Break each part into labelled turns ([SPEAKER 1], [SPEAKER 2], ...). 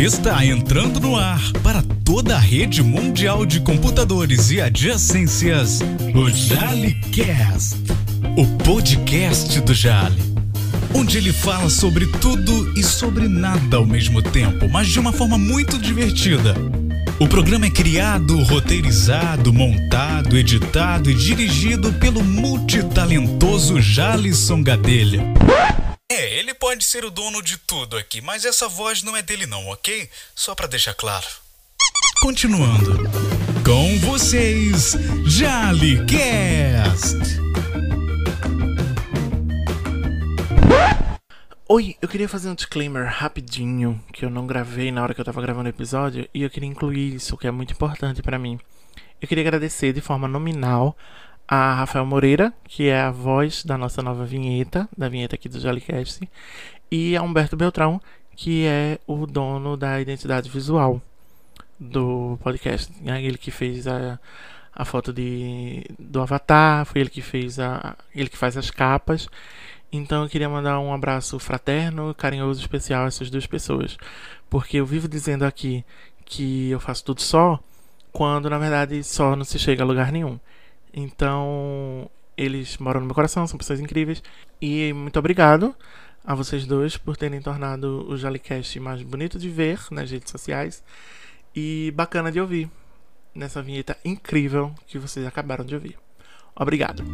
[SPEAKER 1] Está entrando no ar para toda a rede mundial de computadores e adjacências, o JaliCast, o podcast do Jali, onde ele fala sobre tudo e sobre nada ao mesmo tempo, mas de uma forma muito divertida. O programa é criado, roteirizado, montado, editado e dirigido pelo multitalentoso Jalisson Gadelha. É, ele pode ser o dono de tudo aqui, mas essa voz não é dele não, ok? Só pra deixar claro. Continuando. Com vocês, JaliCast.
[SPEAKER 2] Oi, eu queria fazer um disclaimer rapidinho que eu não gravei na hora que eu tava gravando o episódio e eu queria incluir isso, que é muito importante pra mim. Eu queria agradecer de forma nominal a Rafael Moreira, que é a voz da nossa nova vinheta, da vinheta aqui do Jollycast, e a Humberto Beltrão, que é o dono da identidade visual do podcast. É ele que fez a, a foto de, do Avatar, foi ele que fez a. ele que faz as capas. Então eu queria mandar um abraço fraterno, carinhoso, especial a essas duas pessoas. Porque eu vivo dizendo aqui que eu faço tudo só, quando na verdade só não se chega a lugar nenhum. Então, eles moram no meu coração, são pessoas incríveis. E muito obrigado a vocês dois por terem tornado o Jalicast mais bonito de ver nas redes sociais e bacana de ouvir nessa vinheta incrível que vocês acabaram de ouvir. Obrigado.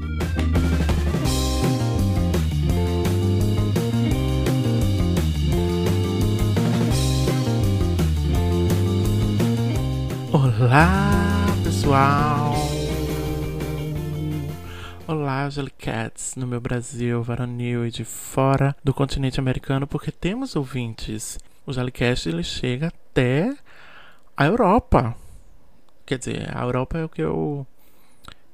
[SPEAKER 2] Olá, pessoal! Olá, Jellycats, no meu Brasil, varonil e de fora do continente americano, porque temos ouvintes. O Jellycast ele chega até a Europa. Quer dizer, a Europa é o que eu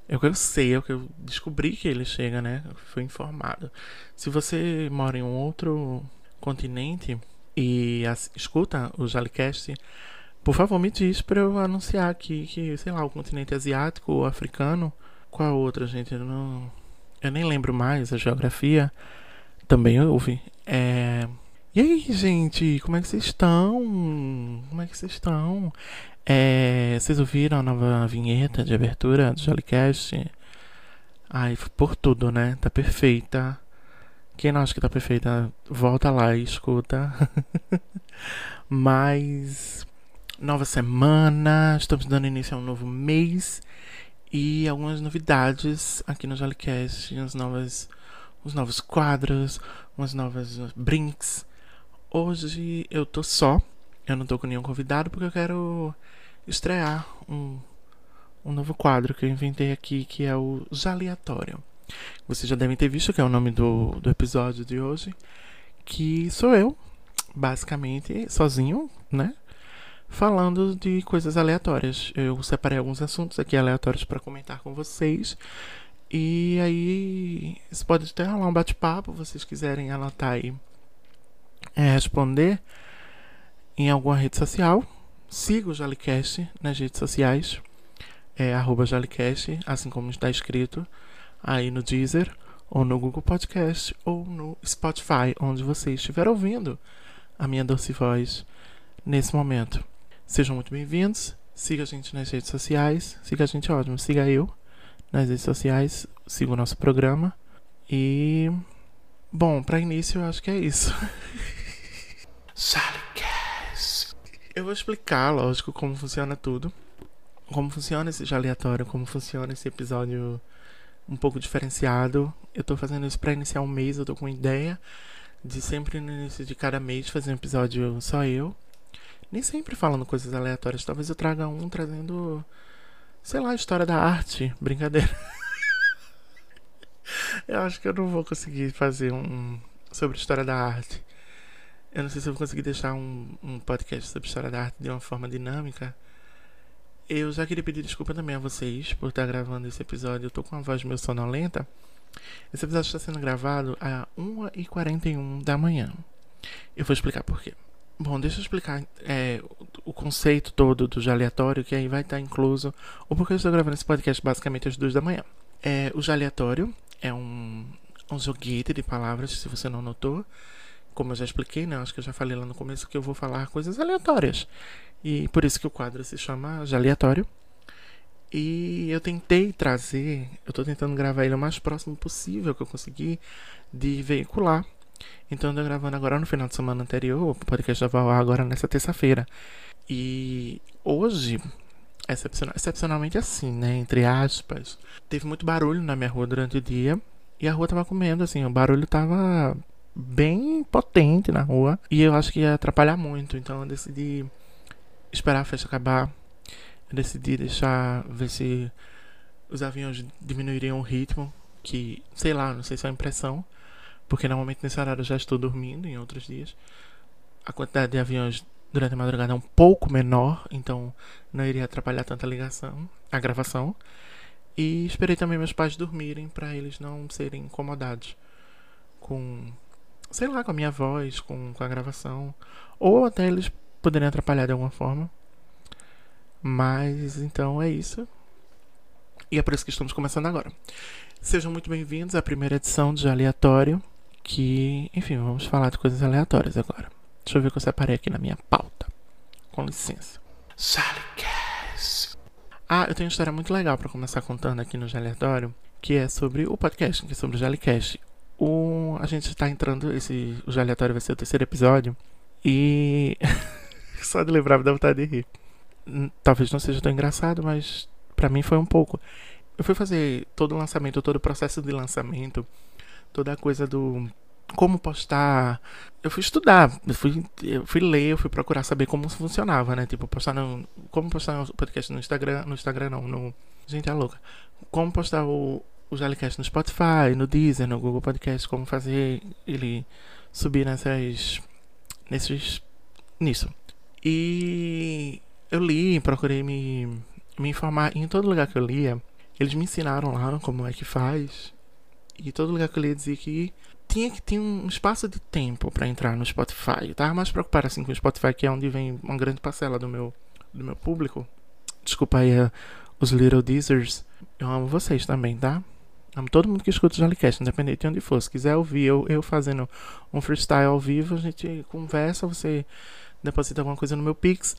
[SPEAKER 2] é o que eu sei, é o que eu descobri que ele chega, né? Fui informado. Se você mora em um outro continente e escuta o Jalicast, por favor me diz para eu anunciar aqui que, sei lá, o continente asiático ou africano qual outra, gente? Eu, não, eu nem lembro mais a geografia. Também houve. É... E aí, gente? Como é que vocês estão? Como é que vocês estão? É... Vocês ouviram a nova vinheta de abertura do Jollycast? Ai, por tudo, né? Tá perfeita. Quem não acha que tá perfeita, volta lá e escuta. Mas. Nova semana, estamos dando início a um novo mês e algumas novidades aqui no Jollycast, as novas, os novos quadros, umas novas brinks. Hoje eu tô só, eu não tô com nenhum convidado porque eu quero estrear um, um novo quadro que eu inventei aqui que é o Jaleatório. Vocês já devem ter visto que é o nome do, do episódio de hoje, que sou eu, basicamente, sozinho, né? Falando de coisas aleatórias. Eu separei alguns assuntos aqui aleatórios para comentar com vocês. E aí, isso pode até rolar um bate-papo, vocês quiserem anotar aí é, responder em alguma rede social. Siga o Jalicast nas redes sociais, é arroba Jalicast, assim como está escrito aí no Deezer, ou no Google Podcast, ou no Spotify, onde você estiver ouvindo a minha doce voz nesse momento. Sejam muito bem-vindos. Siga a gente nas redes sociais. Siga a gente, ótimo. Siga eu nas redes sociais. Siga o nosso programa. E. Bom, para início eu acho que é isso. eu vou explicar, lógico, como funciona tudo. Como funciona esse aleatório, como funciona esse episódio um pouco diferenciado. Eu tô fazendo isso pra iniciar um mês, eu tô com ideia de sempre no início de cada mês fazer um episódio só eu. Nem sempre falando coisas aleatórias. Talvez eu traga um trazendo, sei lá, história da arte. Brincadeira. eu acho que eu não vou conseguir fazer um sobre história da arte. Eu não sei se eu vou conseguir deixar um, um podcast sobre história da arte de uma forma dinâmica. Eu já queria pedir desculpa também a vocês por estar gravando esse episódio. Eu tô com a voz meio sonolenta. Esse episódio está sendo gravado a 1h41 da manhã. Eu vou explicar por quê. Bom, deixa eu explicar é, o conceito todo do aleatório, que aí vai estar incluso o porquê eu estou gravando esse podcast basicamente às duas da manhã. É, o aleatório é um, um joguete de palavras, se você não notou, como eu já expliquei, né? Acho que eu já falei lá no começo que eu vou falar coisas aleatórias. E por isso que o quadro se chama aleatório. E eu tentei trazer, eu tô tentando gravar ele o mais próximo possível que eu consegui de veicular. Então eu tô gravando agora no final de semana anterior, o podcast vai agora nessa terça-feira. E hoje, excepcional, excepcionalmente assim, né? Entre aspas, teve muito barulho na minha rua durante o dia. E a rua tava comendo, assim, o barulho tava bem potente na rua. E eu acho que ia atrapalhar muito. Então eu decidi esperar a festa acabar eu decidi deixar, ver se os aviões diminuiriam o ritmo, que, sei lá, não sei se é a impressão, porque normalmente nesse horário eu já estou dormindo em outros dias. A quantidade de aviões durante a madrugada é um pouco menor, então não iria atrapalhar tanta ligação, a gravação. E esperei também meus pais dormirem para eles não serem incomodados com, sei lá, com a minha voz, com, com a gravação, ou até eles poderem atrapalhar de alguma forma. Mas então é isso. E é por isso que estamos começando agora. Sejam muito bem-vindos à primeira edição de Aleatório. Que, enfim, vamos falar de coisas aleatórias agora. Deixa eu ver o que eu separei aqui na minha pauta. Com licença. Salicast. Ah, eu tenho uma história muito legal para começar contando aqui no Aleatório, que é sobre o podcast, que é sobre o Jalicast. O, a gente está entrando, esse, o Aleatório vai ser o terceiro episódio, e só de lembrar me dá vontade de rir talvez não seja tão engraçado, mas para mim foi um pouco. Eu fui fazer todo o lançamento, todo o processo de lançamento, toda a coisa do como postar. Eu fui estudar, eu fui, eu fui ler, eu fui procurar saber como funcionava, né? Tipo, postar no, como postar o podcast no Instagram, no Instagram não, no gente é louca. Como postar o o Jalicast no Spotify, no Deezer, no Google Podcast, como fazer ele subir nessas nesses nisso. E eu li, procurei me, me informar. E em todo lugar que eu lia, eles me ensinaram lá como é que faz. E todo lugar que eu lia dizia que tinha que ter um espaço de tempo para entrar no Spotify. Eu tava mais preocupado assim com o Spotify, que é onde vem uma grande parcela do meu, do meu público. Desculpa aí uh, os Little Deezers. Eu amo vocês também, tá? Amo todo mundo que escuta o Jollycast, independente de onde for. Se quiser ouvir eu, eu fazendo um freestyle ao vivo, a gente conversa, você deposita alguma coisa no meu Pix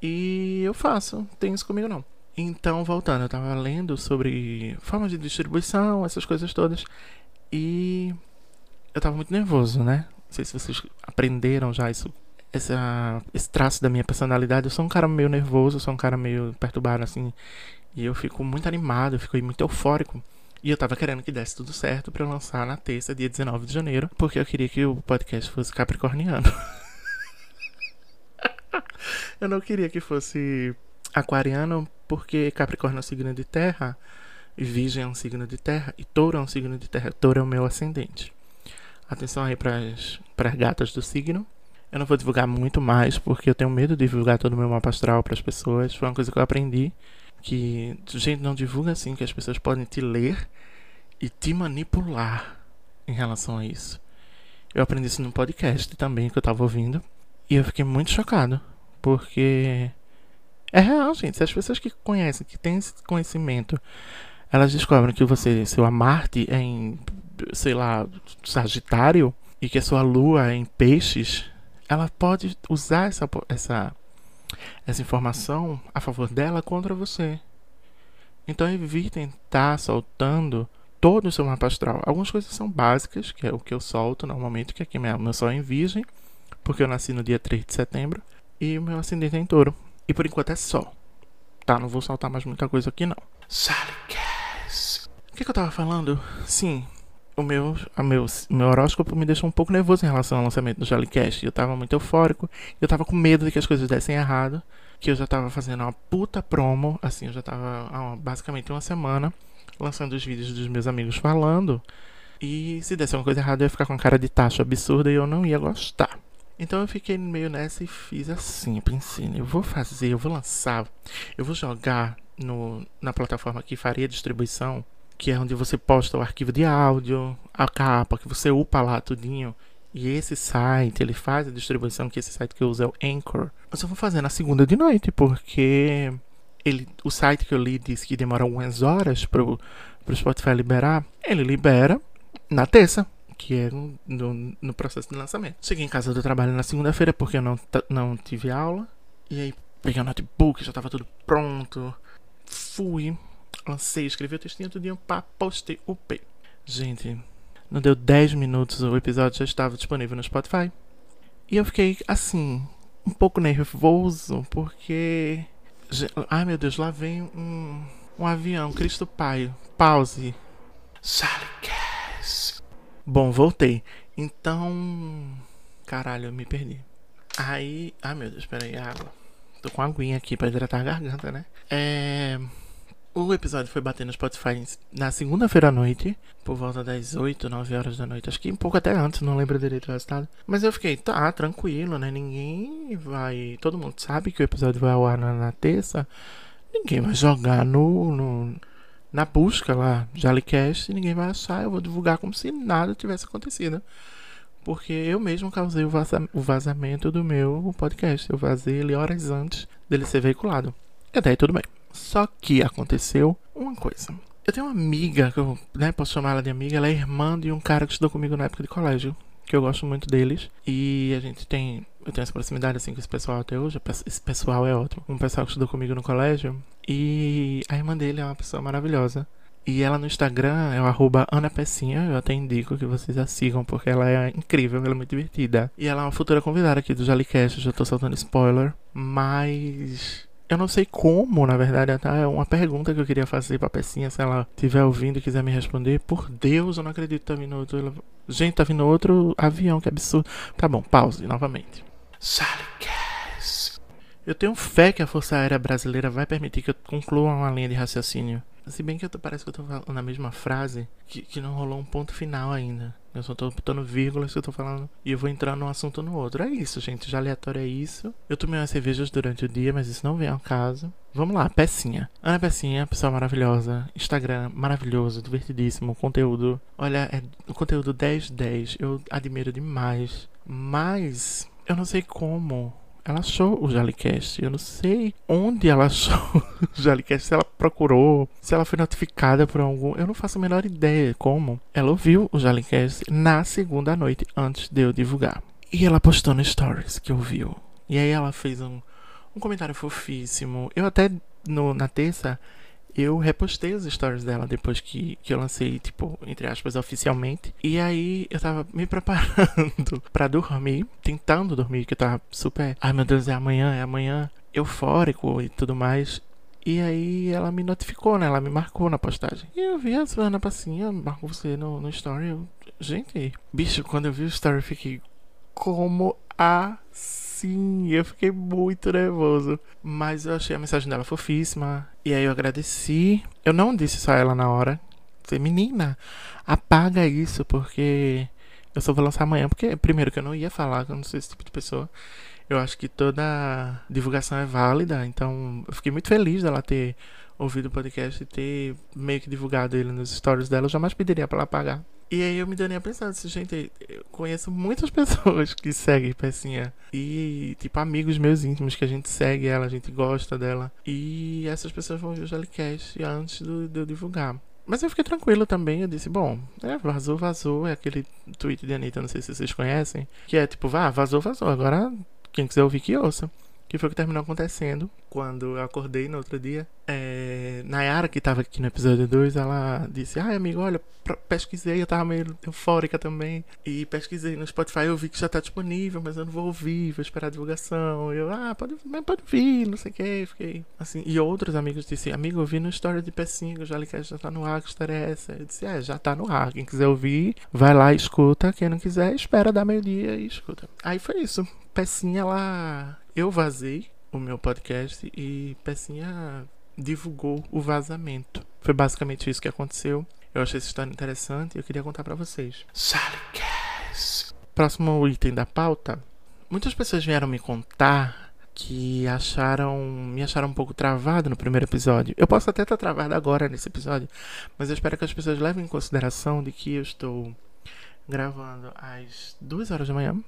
[SPEAKER 2] e eu faço, tem isso comigo não. Então, voltando, eu tava lendo sobre formas de distribuição, essas coisas todas. E eu tava muito nervoso, né? Não sei se vocês aprenderam já isso, essa, esse traço da minha personalidade. Eu sou um cara meio nervoso, sou um cara meio perturbado, assim. E eu fico muito animado, eu fico muito eufórico. E eu tava querendo que desse tudo certo para eu lançar na terça, dia 19 de janeiro, porque eu queria que o podcast fosse capricorniano. eu não queria que fosse aquariano, porque Capricórnio é um signo de terra, Virgem é um signo de terra, e Touro é um signo de terra. Touro é o meu ascendente. Atenção aí para as gatas do signo. Eu não vou divulgar muito mais, porque eu tenho medo de divulgar todo o meu mapa astral para as pessoas. Foi uma coisa que eu aprendi. Que, gente, não divulga assim, que as pessoas podem te ler e te manipular em relação a isso. Eu aprendi isso no podcast também, que eu tava ouvindo. E eu fiquei muito chocado. Porque é real, gente. Se as pessoas que conhecem, que têm esse conhecimento, elas descobrem que você, seu Marte é em, sei lá, Sagitário e que a sua Lua é em Peixes, ela pode usar essa, essa, essa informação a favor dela contra você. Então evitem estar soltando todo o seu mapa astral. Algumas coisas são básicas, que é o que eu solto normalmente, que aqui meu, meu sol é em virgem porque eu nasci no dia 3 de setembro e meu ascendente é em touro. E por enquanto é só. Tá, não vou saltar mais muita coisa aqui não. Salicast. O que, que eu tava falando? Sim, o meu, a meu, meu horóscopo me deixou um pouco nervoso em relação ao lançamento do Jollycast. Eu tava muito eufórico, eu tava com medo de que as coisas dessem errado, que eu já tava fazendo uma puta promo, assim, eu já tava basicamente uma semana lançando os vídeos dos meus amigos falando, e se desse uma coisa errada eu ia ficar com cara de taxa absurda e eu não ia gostar. Então eu fiquei meio nessa e fiz assim, pensei, eu vou fazer, eu vou lançar, eu vou jogar no, na plataforma que faria distribuição, que é onde você posta o arquivo de áudio, a capa, que você upa lá tudinho. E esse site, ele faz a distribuição, que esse site que eu uso é o Anchor. Eu vou fazer na segunda de noite, porque ele, o site que eu li disse que demora algumas horas pro, pro Spotify liberar. Ele libera na terça. Que é no, no processo de lançamento. Cheguei em casa do trabalho na segunda-feira porque eu não, não tive aula. E aí peguei o notebook, já tava tudo pronto. Fui, lancei, escrevi o textinho, tudo dia, pá, postei, upei. Gente, não deu 10 minutos, o episódio já estava disponível no Spotify. E eu fiquei assim, um pouco nervoso, porque. Ai meu Deus, lá vem um, um avião, Cristo Pai. Pause. Cass. Bom, voltei. Então. Caralho, eu me perdi. Aí. Ai meu Deus, peraí, água. Tô com aguinha aqui pra hidratar a garganta, né? É. O episódio foi bater no Spotify na segunda-feira à noite, por volta das 8, 9 horas da noite. Acho que um pouco até antes, não lembro direito do resultado. Mas eu fiquei, tá, tranquilo, né? Ninguém vai. Todo mundo sabe que o episódio vai ao ar na, na terça. Ninguém vai jogar no, no na busca lá, Jalicast, ninguém vai achar. Eu vou divulgar como se nada tivesse acontecido. Porque eu mesmo causei o, o vazamento do meu podcast. Eu vazei ele horas antes dele ser veiculado. E até aí tudo bem. Só que aconteceu uma coisa. Eu tenho uma amiga, que eu né, posso chamar ela de amiga, ela é irmã de um cara que estudou comigo na época de colégio. Que eu gosto muito deles. E a gente tem. Eu tenho essa proximidade assim com esse pessoal até hoje. Esse pessoal é ótimo. Um pessoal que estudou comigo no colégio. E a irmã dele é uma pessoa maravilhosa. E ela no Instagram é o arroba Ana Pecinha. Eu até indico que vocês a sigam, porque ela é incrível, ela é muito divertida. E ela é uma futura convidada aqui do Jalicast. Já tô soltando spoiler. Mas eu não sei como, na verdade, tá? É uma pergunta que eu queria fazer pra Pecinha, se ela estiver ouvindo e quiser me responder. Por Deus, eu não acredito que tá vindo outro. Gente, tá vindo outro avião, que absurdo. Tá bom, pause novamente. Sally Cass. Eu tenho fé que a Força Aérea Brasileira vai permitir que eu conclua uma linha de raciocínio se bem que eu tô, parece que eu tô falando a mesma frase, que, que não rolou um ponto final ainda. Eu só tô botando vírgulas que eu tô falando e eu vou entrar num assunto no outro. É isso, gente. Já aleatório é isso. Eu tomei umas cervejas durante o dia, mas isso não vem ao caso. Vamos lá, Pecinha. Ana Pecinha, pessoa maravilhosa. Instagram maravilhoso, divertidíssimo. Conteúdo. Olha, é o conteúdo 10-10. Eu admiro demais. Mas eu não sei como ela achou o Jalicast. Eu não sei onde ela achou o Jalicast, se ela procurou, se ela foi notificada por algum. Eu não faço a menor ideia como. Ela ouviu o Jalicast na segunda noite, antes de eu divulgar. E ela postou no Stories que ouviu. E aí ela fez um, um comentário fofíssimo. Eu até no, na terça eu repostei os stories dela depois que, que eu lancei, tipo, entre aspas, oficialmente. E aí eu tava me preparando para dormir, tentando dormir, que eu tava super. Ai meu Deus, é amanhã, é amanhã. Eufórico e tudo mais. E aí ela me notificou, né? Ela me marcou na postagem. E eu vi a Ana Passinha, marcou você no, no story. Eu, gente, bicho, quando eu vi o story eu fiquei. Como assim? Sim, eu fiquei muito nervoso. Mas eu achei a mensagem dela fofíssima. E aí eu agradeci. Eu não disse só ela na hora. Falei, menina, apaga isso, porque eu só vou lançar amanhã. Porque, primeiro, que eu não ia falar, que eu não sou esse tipo de pessoa. Eu acho que toda divulgação é válida. Então, eu fiquei muito feliz dela ter ouvido o podcast e ter meio que divulgado ele nos stories dela. Eu jamais pediria pra ela apagar. E aí eu me dei a pensar, assim, gente, eu conheço muitas pessoas que seguem Pecinha. E, tipo, amigos meus íntimos que a gente segue ela, a gente gosta dela. E essas pessoas vão ver o Jellycast antes do, de eu divulgar. Mas eu fiquei tranquilo também. Eu disse, bom, é, vazou, vazou. É aquele tweet de Anitta, não sei se vocês conhecem. Que é tipo, vá, vazou, vazou. Agora, quem quiser ouvir, que ouça. Que foi o que terminou acontecendo quando eu acordei no outro dia. É, Nayara, que tava aqui no episódio 2, ela disse: Ai, amigo, olha, pesquisei, eu tava meio eufórica também. E pesquisei no Spotify, eu vi que já tá disponível, mas eu não vou ouvir, vou esperar a divulgação. E eu, ah, pode, pode vir, não sei o que. Fiquei assim. E outros amigos disseram: Amigo, eu vi no História de Pecinha, que o Jalicast já tá no ar, que história é essa? Eu disse: É, já tá no ar. Quem quiser ouvir, vai lá escuta. Quem não quiser, espera dar meio-dia e escuta. Aí foi isso. Pecinha, ela eu vazei o meu podcast e Pecinha divulgou o vazamento. Foi basicamente isso que aconteceu. Eu achei essa história interessante e eu queria contar para vocês. Sally Cass. Próximo item da pauta. Muitas pessoas vieram me contar que acharam me acharam um pouco travado no primeiro episódio. Eu posso até estar travado agora nesse episódio, mas eu espero que as pessoas levem em consideração de que eu estou gravando às duas horas da manhã,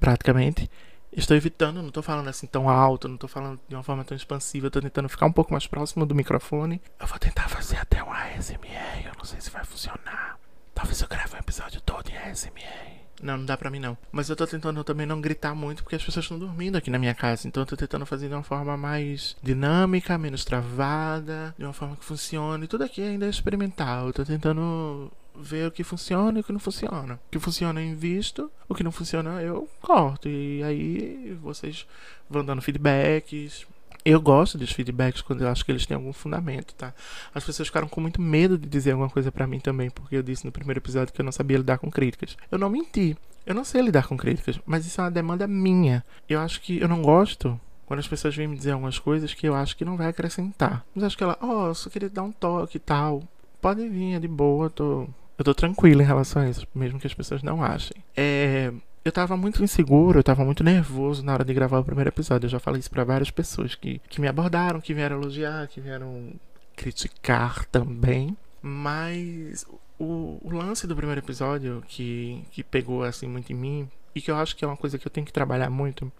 [SPEAKER 2] praticamente, Estou evitando, não estou falando assim tão alto, não estou falando de uma forma tão expansiva, estou tentando ficar um pouco mais próximo do microfone. Eu vou tentar fazer até um ASMR, eu não sei se vai funcionar. Talvez eu grave um episódio todo em ASMR. Não, não dá pra mim não. Mas eu tô tentando também não gritar muito porque as pessoas estão dormindo aqui na minha casa. Então eu tô tentando fazer de uma forma mais dinâmica, menos travada, de uma forma que funcione. Tudo aqui ainda é experimental. Eu tô tentando ver o que funciona e o que não funciona. O que funciona eu invisto, o que não funciona eu corto. E aí vocês vão dando feedbacks, eu gosto dos feedbacks quando eu acho que eles têm algum fundamento, tá? As pessoas ficaram com muito medo de dizer alguma coisa para mim também, porque eu disse no primeiro episódio que eu não sabia lidar com críticas. Eu não menti. Eu não sei lidar com críticas, mas isso é uma demanda minha. Eu acho que eu não gosto quando as pessoas vêm me dizer algumas coisas que eu acho que não vai acrescentar. Mas acho que ela, ó, oh, só queria dar um toque e tal. Pode vir, é de boa, eu tô, eu tô tranquilo em relação a isso, mesmo que as pessoas não achem. É, eu tava muito inseguro, eu tava muito nervoso na hora de gravar o primeiro episódio. Eu já falei isso para várias pessoas que, que me abordaram, que vieram elogiar, que vieram criticar também. Mas o, o, lance do primeiro episódio que, que pegou assim muito em mim e que eu acho que é uma coisa que eu tenho que trabalhar muito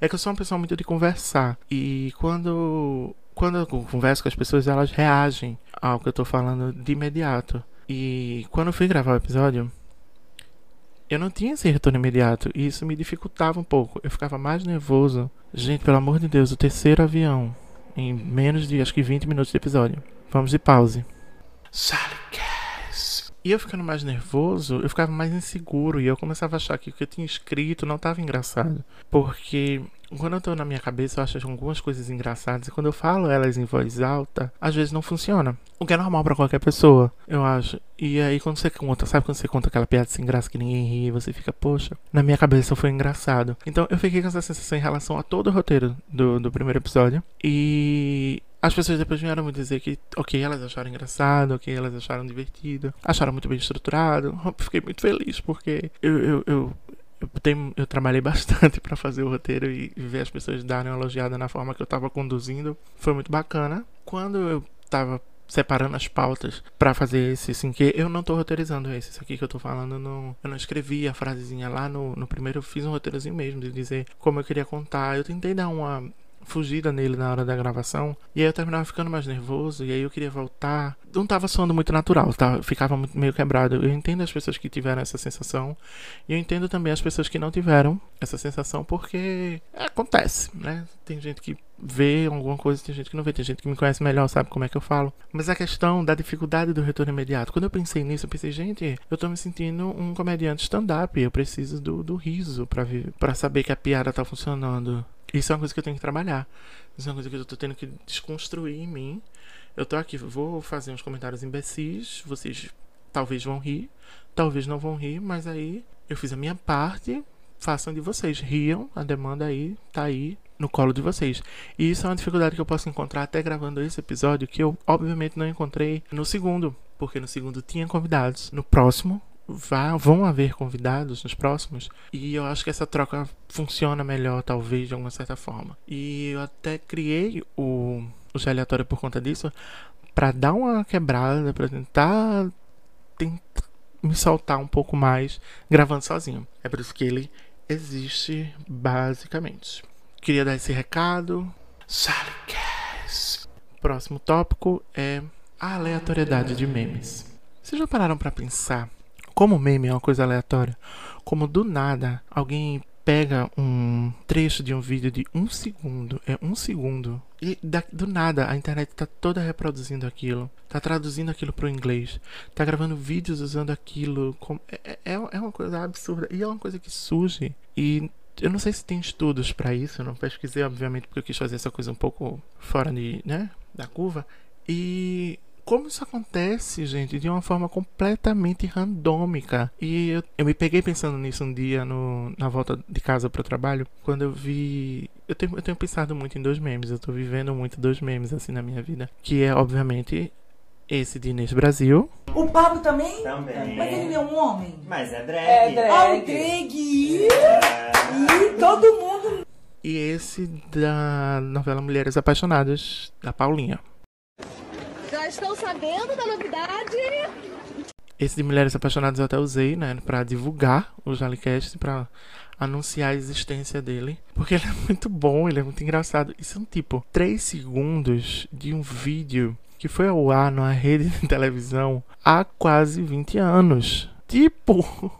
[SPEAKER 2] é que eu sou uma pessoa muito de conversar e quando quando eu converso com as pessoas elas reagem ao que eu tô falando de imediato e quando eu fui gravar o episódio eu não tinha esse retorno imediato e isso me dificultava um pouco. Eu ficava mais nervoso. Gente, pelo amor de Deus, o terceiro avião em menos de acho que 20 minutos de episódio. Vamos de pause. E eu ficando mais nervoso, eu ficava mais inseguro e eu começava a achar que o que eu tinha escrito não estava engraçado. Porque quando eu tô na minha cabeça, eu acho algumas coisas engraçadas. E quando eu falo elas em voz alta, às vezes não funciona. O que é normal para qualquer pessoa, eu acho. E aí, quando você conta, sabe quando você conta aquela piada sem graça que ninguém ri, você fica, poxa, na minha cabeça foi engraçado. Então, eu fiquei com essa sensação em relação a todo o roteiro do, do primeiro episódio. E as pessoas depois vieram me dizer que, ok, elas acharam engraçado, ok, elas acharam divertido, acharam muito bem estruturado. Fiquei muito feliz porque eu, eu, eu eu, tenho, eu trabalhei bastante para fazer o roteiro e ver as pessoas darem uma elogiada na forma que eu estava conduzindo. Foi muito bacana. Quando eu estava separando as pautas para fazer esse assim que eu não tô roteirizando esse, isso aqui que eu tô falando no, eu não escrevi a frasezinha lá no, no primeiro eu fiz um roteirozinho mesmo de dizer como eu queria contar eu tentei dar uma fugida nele na hora da gravação. E aí eu terminava ficando mais nervoso. E aí eu queria voltar. Não tava soando muito natural, tá? Ficava meio quebrado. Eu entendo as pessoas que tiveram essa sensação. E eu entendo também as pessoas que não tiveram essa sensação, porque acontece, né? Tem gente que vê alguma coisa, tem gente que não vê, tem gente que me conhece melhor, sabe como é que eu falo. Mas a questão da dificuldade do retorno imediato. Quando eu pensei nisso, eu pensei, gente, eu tô me sentindo um comediante stand-up. Eu preciso do, do riso para saber que a piada tá funcionando. Isso é uma coisa que eu tenho que trabalhar. Isso é uma coisa que eu tô tendo que desconstruir em mim. Eu tô aqui, vou fazer uns comentários imbecis, vocês talvez vão rir, talvez não vão rir, mas aí eu fiz a minha parte, façam de vocês, riam, a demanda aí tá aí no colo de vocês. E isso é uma dificuldade que eu posso encontrar até gravando esse episódio, que eu obviamente não encontrei no segundo, porque no segundo tinha convidados. No próximo vá, vão haver convidados nos próximos e eu acho que essa troca funciona melhor, talvez, de alguma certa forma. E eu até criei o, o aleatório por conta disso para dar uma quebrada, para tentar, tentar me soltar um pouco mais gravando sozinho. É por isso que ele existe basicamente. Queria dar esse recado. Salicast. Próximo tópico é a aleatoriedade de memes. Vocês já pararam para pensar como meme é uma coisa aleatória, como do nada alguém pega um trecho de um vídeo de um segundo, é um segundo, e da, do nada a internet está toda reproduzindo aquilo, está traduzindo aquilo para o inglês, está gravando vídeos usando aquilo, com, é, é, é uma coisa absurda e é uma coisa que surge e eu não sei se tem estudos para isso, eu não pesquisei obviamente porque eu quis fazer essa coisa um pouco fora de, né, da curva e como isso acontece, gente, de uma forma completamente randômica. E eu, eu me peguei pensando nisso um dia no, na volta de casa para o trabalho, quando eu vi. Eu tenho, eu tenho pensado muito em dois memes, eu tô vivendo muito dois memes assim na minha vida. Que é, obviamente, esse de Inês Brasil.
[SPEAKER 3] O Pablo também?
[SPEAKER 4] Também.
[SPEAKER 3] Mas ele é um homem?
[SPEAKER 4] Mas é drag.
[SPEAKER 5] É drag.
[SPEAKER 3] Ah, o drag! E todo mundo.
[SPEAKER 2] E esse da novela Mulheres Apaixonadas, da Paulinha.
[SPEAKER 5] Estão sabendo da novidade?
[SPEAKER 2] Esse de Mulheres Apaixonadas eu até usei, né, pra divulgar o Jalicast, pra anunciar a existência dele. Porque ele é muito bom, ele é muito engraçado. E são tipo 3 segundos de um vídeo que foi ao ar numa rede de televisão há quase 20 anos. Tipo,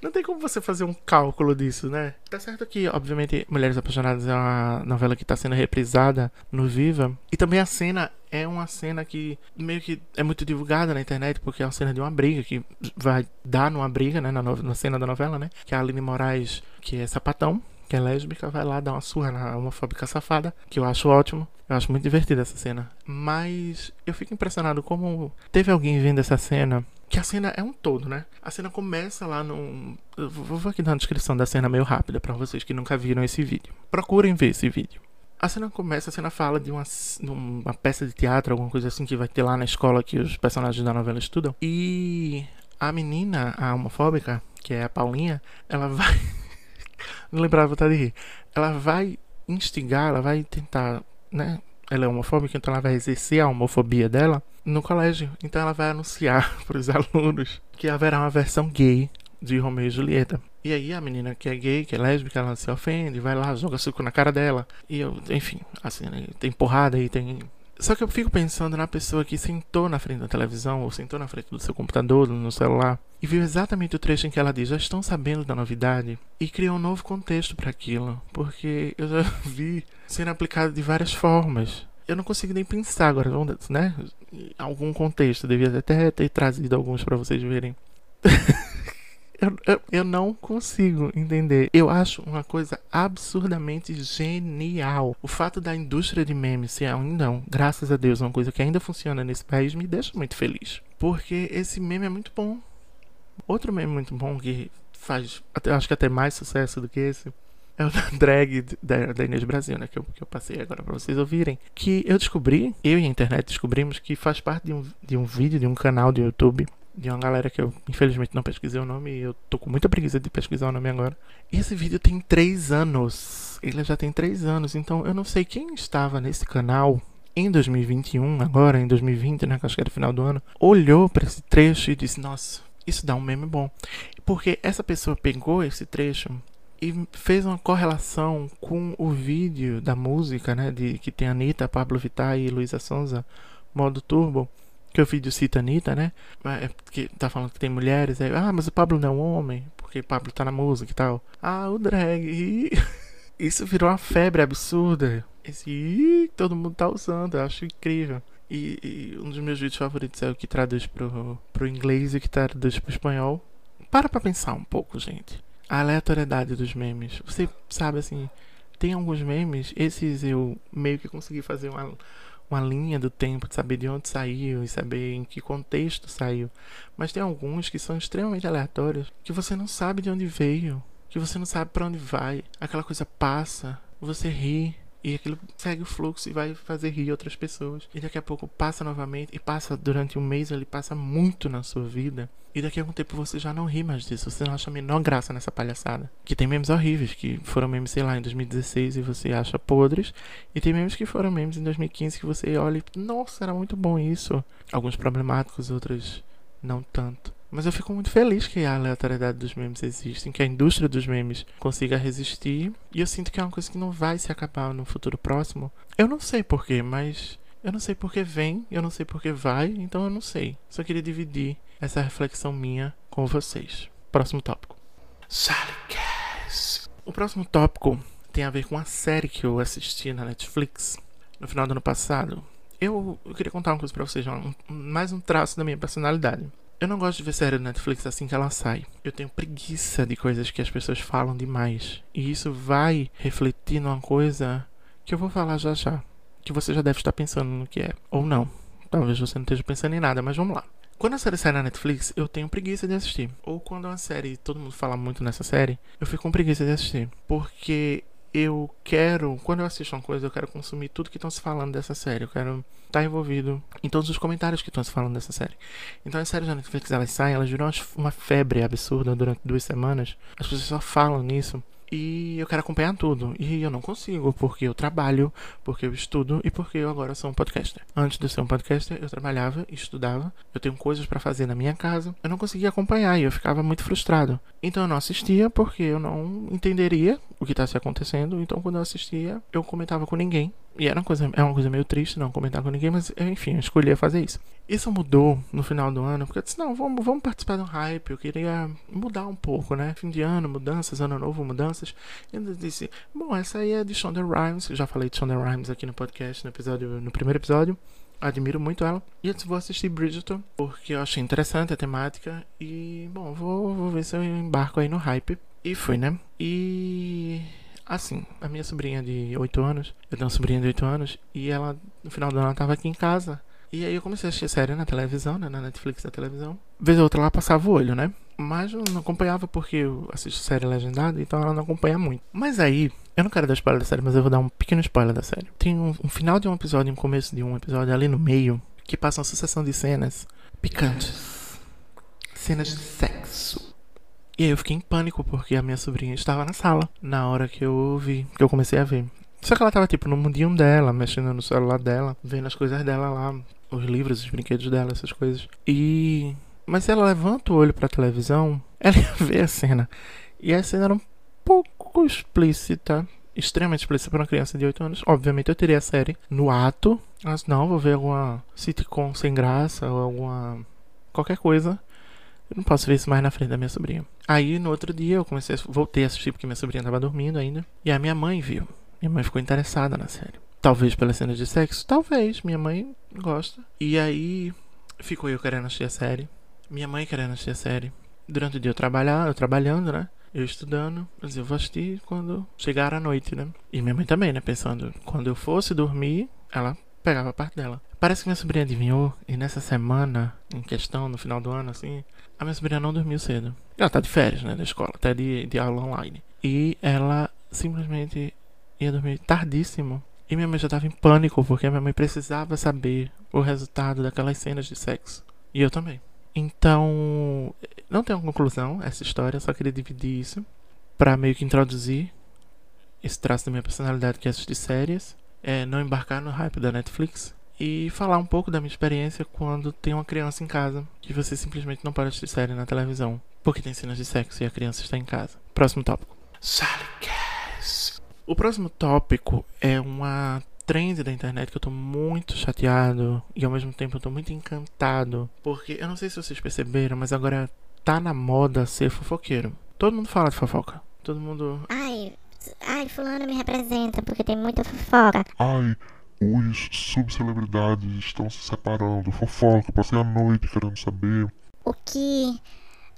[SPEAKER 2] não tem como você fazer um cálculo disso, né? Tá certo que, obviamente, Mulheres Apaixonadas é uma novela que tá sendo reprisada no Viva. E também a cena é uma cena que meio que é muito divulgada na internet, porque é uma cena de uma briga que vai dar numa briga, né? Na, na cena da novela, né? Que a Aline Moraes, que é sapatão, que é lésbica, vai lá dar uma surra na homofóbica safada, que eu acho ótimo. Eu acho muito divertida essa cena. Mas eu fico impressionado como teve alguém vendo essa cena que a cena é um todo, né? A cena começa lá no. Eu vou aqui uma descrição da cena meio rápida para vocês que nunca viram esse vídeo. Procurem ver esse vídeo. A cena começa, a cena fala de uma, de uma peça de teatro, alguma coisa assim que vai ter lá na escola que os personagens da novela estudam. E a menina, a homofóbica, que é a Paulinha, ela vai. Não lembrava vontade de rir. Ela vai instigar, ela vai tentar, né? Ela é homofóbica, então ela vai exercer a homofobia dela no colégio. Então ela vai anunciar para os alunos que haverá uma versão gay de Romeu e Julieta. E aí a menina que é gay, que é lésbica, ela se ofende, vai lá, joga suco na cara dela. E eu, enfim, assim, né, tem porrada e tem. Só que eu fico pensando na pessoa que sentou na frente da televisão ou sentou na frente do seu computador, no celular, e viu exatamente o trecho em que ela diz: Já estão sabendo da novidade? E criou um novo contexto para aquilo. Porque eu já vi sendo aplicado de várias formas eu não consigo nem pensar agora, né? Algum contexto, devia até ter trazido alguns para vocês verem. eu, eu, eu, não consigo entender. Eu acho uma coisa absurdamente genial. O fato da indústria de memes ser ainda, graças a Deus, uma coisa que ainda funciona nesse país me deixa muito feliz. Porque esse meme é muito bom. Outro meme muito bom que faz, até, acho que até mais sucesso do que esse, é o drag da, da Inês Brasil, né? Que eu, que eu passei agora pra vocês ouvirem. Que eu descobri, eu e a internet descobrimos que faz parte de um, de um vídeo, de um canal do YouTube. De uma galera que eu infelizmente não pesquisei o nome e eu tô com muita preguiça de pesquisar o nome agora. Esse vídeo tem 3 anos. Ele já tem 3 anos, então eu não sei quem estava nesse canal em 2021, agora em 2020, né, que acho que era final do ano, olhou para esse trecho e disse: Nossa, isso dá um meme bom. Porque essa pessoa pegou esse trecho e fez uma correlação com o vídeo da música, né, de que tem Anitta, Pablo Vittar e Luísa Sonza, modo turbo, que o vídeo cita Anitta, né, é que tá falando que tem mulheres, aí, ah, mas o Pablo não é um homem, porque Pablo tá na música e tal. Ah, o drag. Isso virou uma febre absurda. Esse todo mundo tá usando, eu acho incrível. E, e, um dos meus vídeos favoritos é o que traduz pro, pro inglês e o que traduz pro espanhol. Para pra pensar um pouco, gente a aleatoriedade dos memes. Você sabe assim, tem alguns memes, esses eu meio que consegui fazer uma, uma linha do tempo, de saber de onde saiu e saber em que contexto saiu. Mas tem alguns que são extremamente aleatórios, que você não sabe de onde veio, que você não sabe para onde vai. Aquela coisa passa, você ri, e aquilo segue o fluxo e vai fazer rir outras pessoas. E daqui a pouco passa novamente. E passa durante um mês, ele passa muito na sua vida. E daqui a algum tempo você já não ri mais disso. Você não acha a menor graça nessa palhaçada. Que tem memes horríveis, que foram memes, sei lá, em 2016 e você acha podres. E tem memes que foram memes em 2015 que você olha e, nossa, era muito bom isso. Alguns problemáticos, outros não tanto. Mas eu fico muito feliz que a aleatoriedade dos memes existe, que a indústria dos memes consiga resistir. E eu sinto que é uma coisa que não vai se acabar no futuro próximo. Eu não sei porquê, mas eu não sei porque vem, eu não sei porque vai, então eu não sei. Só queria dividir essa reflexão minha com vocês. Próximo tópico. O próximo tópico tem a ver com a série que eu assisti na Netflix no final do ano passado. Eu, eu queria contar uma coisa pra vocês, um, mais um traço da minha personalidade. Eu não gosto de ver série da Netflix assim que ela sai. Eu tenho preguiça de coisas que as pessoas falam demais. E isso vai refletir numa coisa que eu vou falar já já. Que você já deve estar pensando no que é. Ou não. Talvez você não esteja pensando em nada, mas vamos lá. Quando a série sai na Netflix, eu tenho preguiça de assistir. Ou quando é uma série, todo mundo fala muito nessa série, eu fico com preguiça de assistir. Porque eu quero, quando eu assisto uma coisa, eu quero consumir tudo que estão se falando dessa série. Eu quero estar tá envolvido em todos os comentários que estão se falando dessa série. Então as séries da Netflix elas saem, elas viram uma febre absurda durante duas semanas. As pessoas só falam nisso. E eu quero acompanhar tudo. E eu não consigo, porque eu trabalho, porque eu estudo e porque eu agora sou um podcaster. Antes de ser um podcaster, eu trabalhava, estudava, eu tenho coisas para fazer na minha casa. Eu não conseguia acompanhar e eu ficava muito frustrado. Então eu não assistia porque eu não entenderia o que está se acontecendo. Então quando eu assistia, eu comentava com ninguém E era uma coisa, é uma coisa meio triste não comentar com ninguém, mas enfim, eu escolhi fazer isso. Isso mudou no final do ano, porque eu disse, não, vamos, vamos participar de um hype, eu queria mudar um pouco, né? Fim de ano, mudanças, ano novo, mudanças. E eu disse, bom, essa aí é de Shonda Rhimes, eu já falei de Shonda Rhimes aqui no podcast, no episódio, no primeiro episódio. Admiro muito ela. E eu disse, vou assistir Bridgerton, porque eu achei interessante a temática. E, bom, vou, vou ver se eu embarco aí no hype. E foi, né? E Assim, a minha sobrinha de 8 anos, eu tenho uma sobrinha de 8 anos, e ela, no final do ano, ela tava aqui em casa. E aí eu comecei a assistir série na televisão, né, na Netflix da televisão. Vez ou outra ela passava o olho, né? Mas eu não acompanhava porque eu assisto série legendada, então ela não acompanha muito. Mas aí, eu não quero dar spoiler da série, mas eu vou dar um pequeno spoiler da série. Tem um, um final de um episódio e um começo de um episódio ali no meio, que passa uma sucessão de cenas picantes. Cenas de sexo e aí eu fiquei em pânico porque a minha sobrinha estava na sala na hora que eu vi, que eu comecei a ver. Só que ela tava tipo no mundinho dela, mexendo no celular dela, vendo as coisas dela lá, os livros, os brinquedos dela, essas coisas. E mas ela levanta o olho para a televisão, ela vê a cena. E a cena era um pouco explícita, extremamente explícita para uma criança de 8 anos. Obviamente eu teria a série no ato, mas não, vou ver alguma sitcom sem graça ou alguma qualquer coisa eu não posso ver isso mais na frente da minha sobrinha. Aí no outro dia eu comecei a, voltei a assistir porque minha sobrinha estava dormindo ainda. E a minha mãe viu. Minha mãe ficou interessada na série. Talvez pela cena de sexo, talvez. Minha mãe gosta. E aí ficou eu querendo assistir a série. Minha mãe querendo assistir a série. Durante o dia eu trabalhar, eu trabalhando, né? Eu estudando, mas eu vou assistir quando chegar a noite, né? E minha mãe também, né? Pensando, quando eu fosse dormir, ela pegava a parte dela. Parece que minha sobrinha adivinhou, e nessa semana em questão, no final do ano, assim, a minha sobrinha não dormiu cedo. Ela tá de férias, né, da escola, até de, de aula online. E ela simplesmente ia dormir tardíssimo. E minha mãe já tava em pânico, porque minha mãe precisava saber o resultado daquelas cenas de sexo. E eu também. Então, não tem uma conclusão essa história, só queria dividir isso para meio que introduzir esse traço da minha personalidade que é assistir séries, é não embarcar no hype da Netflix e falar um pouco da minha experiência quando tem uma criança em casa que você simplesmente não pode assistir série na televisão porque tem cenas de sexo e a criança está em casa. Próximo tópico. Salicast. O próximo tópico é uma trend da internet que eu tô muito chateado e ao mesmo tempo eu tô muito encantado porque eu não sei se vocês perceberam, mas agora tá na moda ser fofoqueiro. Todo mundo fala de fofoca. Todo mundo.
[SPEAKER 4] Ai, ai, fulano me representa porque tem muita fofoca.
[SPEAKER 6] Ai, os subcelebridades estão se separando, fofoca, passei a noite querendo saber.
[SPEAKER 4] O que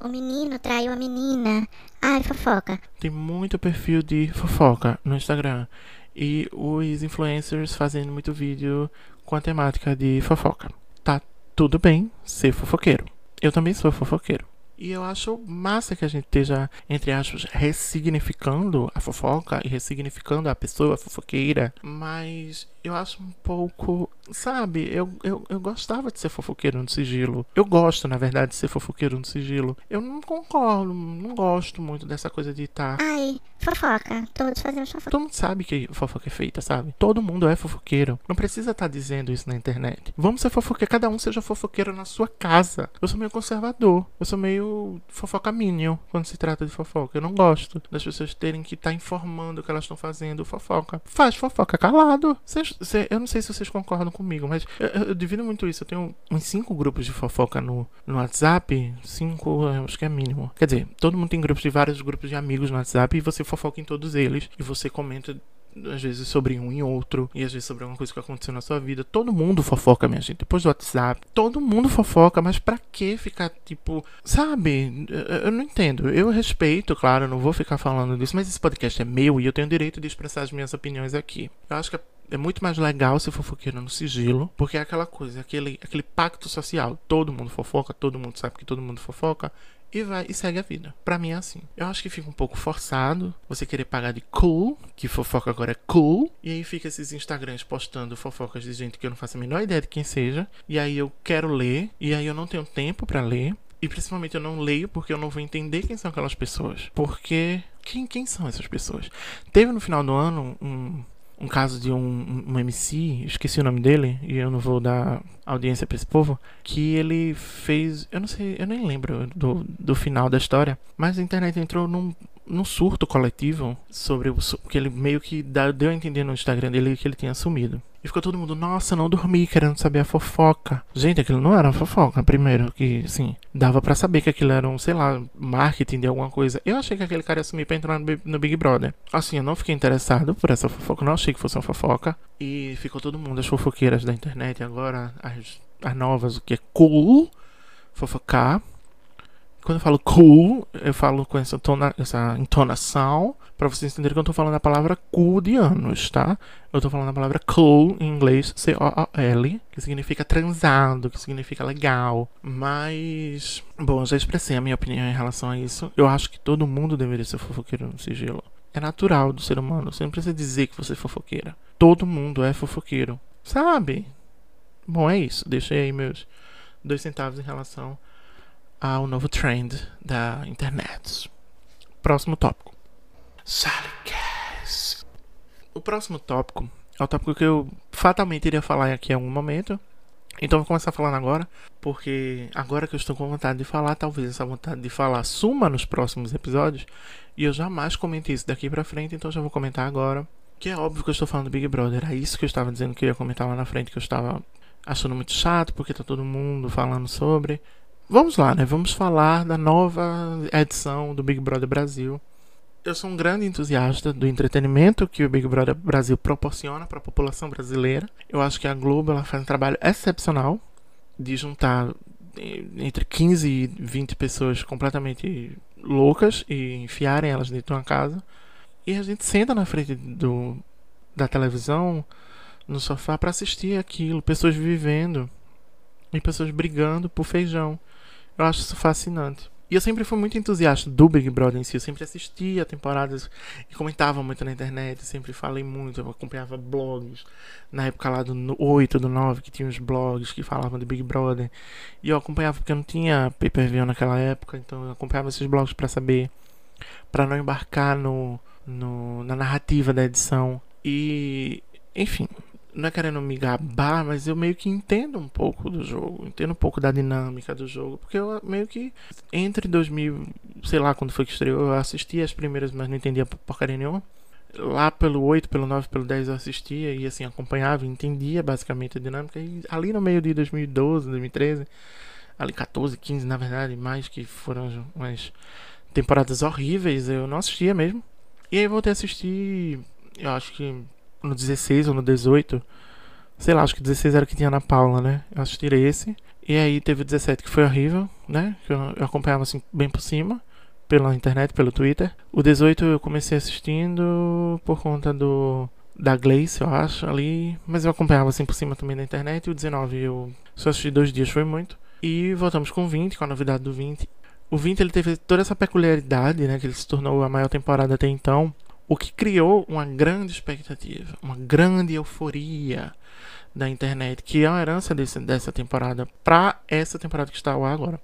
[SPEAKER 4] o menino traiu a menina. Ai, fofoca.
[SPEAKER 2] Tem muito perfil de fofoca no Instagram. E os influencers fazendo muito vídeo com a temática de fofoca. Tá tudo bem ser fofoqueiro. Eu também sou fofoqueiro. E eu acho massa que a gente esteja, entre aspas, ressignificando a fofoca e ressignificando a pessoa fofoqueira. Mas eu acho um pouco. Sabe, eu, eu, eu gostava de ser fofoqueiro no sigilo. Eu gosto, na verdade, de ser fofoqueiro no sigilo. Eu não concordo, não gosto muito dessa coisa de estar.
[SPEAKER 4] Tá... Ai, fofoca. Todos fazemos fofoca.
[SPEAKER 2] Todo mundo sabe que fofoca é feita, sabe? Todo mundo é fofoqueiro. Não precisa estar tá dizendo isso na internet. Vamos ser fofoqueiro, cada um seja fofoqueiro na sua casa. Eu sou meio conservador. Eu sou meio fofoca minion quando se trata de fofoca. Eu não gosto das pessoas terem que estar tá informando o que elas estão fazendo fofoca. Faz fofoca calado. Vocês eu não sei se vocês concordam comigo, mas eu, eu divido muito isso. Eu tenho uns cinco grupos de fofoca no, no WhatsApp. Cinco, acho que é mínimo. Quer dizer, todo mundo tem grupos de vários grupos de amigos no WhatsApp e você fofoca em todos eles. E você comenta às vezes sobre um e outro, e às vezes sobre alguma coisa que aconteceu na sua vida. Todo mundo fofoca, minha gente. Depois do WhatsApp, todo mundo fofoca, mas pra que ficar tipo, sabe? Eu não entendo. Eu respeito, claro, não vou ficar falando disso, mas esse podcast é meu e eu tenho o direito de expressar as minhas opiniões aqui. Eu acho que é muito mais legal ser fofoqueiro no sigilo, porque é aquela coisa, aquele, aquele pacto social. Todo mundo fofoca, todo mundo sabe que todo mundo fofoca e vai e segue a vida. Para mim é assim. Eu acho que fica um pouco forçado você querer pagar de cool, que fofoca agora é cool, e aí fica esses Instagrams postando fofocas de gente que eu não faço a menor ideia de quem seja, e aí eu quero ler, e aí eu não tenho tempo para ler. E principalmente eu não leio porque eu não vou entender quem são aquelas pessoas. Porque quem, quem são essas pessoas? Teve no final do ano um, um caso de um, um MC, esqueci o nome dele, e eu não vou dar audiência pra esse povo, que ele fez. Eu não sei, eu nem lembro do, do final da história, mas a internet entrou num num surto coletivo sobre o. que ele meio que deu a entender no Instagram dele que ele tinha sumido. E ficou todo mundo, nossa, não dormi, querendo saber a fofoca. Gente, aquilo não era fofoca, primeiro, que, assim, dava pra saber que aquilo era um, sei lá, marketing de alguma coisa. Eu achei que aquele cara ia sumir pra entrar no, no Big Brother. Assim, eu não fiquei interessado por essa fofoca, não achei que fosse uma fofoca. E ficou todo mundo, as fofoqueiras da internet agora, as, as novas, o que é cool, fofocar. Quando eu falo cool, eu falo com essa, tona, essa entonação pra vocês entenderem que eu tô falando a palavra cool de anos, tá? Eu tô falando a palavra cool em inglês, C-O-O-L, que significa transado, que significa legal. Mas, bom, já expressei a minha opinião em relação a isso. Eu acho que todo mundo deveria ser fofoqueiro no sigilo. É natural do ser humano, você não precisa dizer que você é fofoqueira. Todo mundo é fofoqueiro, sabe? Bom, é isso. Deixei aí meus dois centavos em relação ao novo trend da internet. Próximo tópico. Salicast. O próximo tópico é o tópico que eu fatalmente iria falar aqui em algum momento. Então vou começar falando agora, porque agora que eu estou com vontade de falar, talvez essa vontade de falar suma nos próximos episódios. E eu jamais comentei isso daqui pra frente, então já vou comentar agora. Que é óbvio que eu estou falando do Big Brother. Era isso que eu estava dizendo que eu ia comentar lá na frente, que eu estava achando muito chato, porque tá todo mundo falando sobre. Vamos lá, né? Vamos falar da nova edição do Big Brother Brasil. Eu sou um grande entusiasta do entretenimento que o Big Brother Brasil proporciona para a população brasileira. Eu acho que a Globo ela faz um trabalho excepcional de juntar eh, entre 15 e 20 pessoas completamente loucas e enfiarem elas dentro de uma casa. E a gente senta na frente do, da televisão, no sofá, para assistir aquilo. Pessoas vivendo e pessoas brigando por feijão. Eu acho isso fascinante. E eu sempre fui muito entusiasta do Big Brother em si. Eu sempre assistia temporadas e comentava muito na internet. Sempre falei muito. Eu acompanhava blogs. Na época lá do no- 8, do 9, que tinha os blogs que falavam do Big Brother. E eu acompanhava porque eu não tinha pay per view naquela época. Então eu acompanhava esses blogs para saber. para não embarcar no, no, na narrativa da edição. E, enfim, não é querendo me gabar, mas eu meio que entendo um pouco do jogo, entendo um pouco da dinâmica do jogo, porque eu meio que entre 2000, sei lá quando foi que estreou, eu assisti as primeiras, mas não entendia porcaria nenhuma. Lá pelo 8, pelo 9, pelo 10 eu assistia e assim acompanhava, entendia basicamente a dinâmica. E ali no meio de 2012, 2013, ali 14, 15 na verdade, mais que foram umas temporadas horríveis, eu não assistia mesmo. E aí voltei a assistir, eu acho que no 16 ou no 18. Sei lá, acho que 16 era o que tinha na Paula, né? Eu assisti esse. E aí teve o 17 que foi horrível, né? Que eu, acompanhava assim bem por cima. Pela internet, pelo Twitter. O 18 eu comecei assistindo por conta do. Da Gleice, eu acho, ali. Mas eu acompanhava assim por cima também da internet. E o 19 eu só assisti dois dias, foi muito. E voltamos com o 20, com a novidade do 20. O 20 ele teve toda essa peculiaridade, né? Que ele se tornou a maior temporada até então. O que criou uma grande expectativa, uma grande euforia da internet, que é uma herança desse, dessa temporada para essa temporada que está ao ar agora.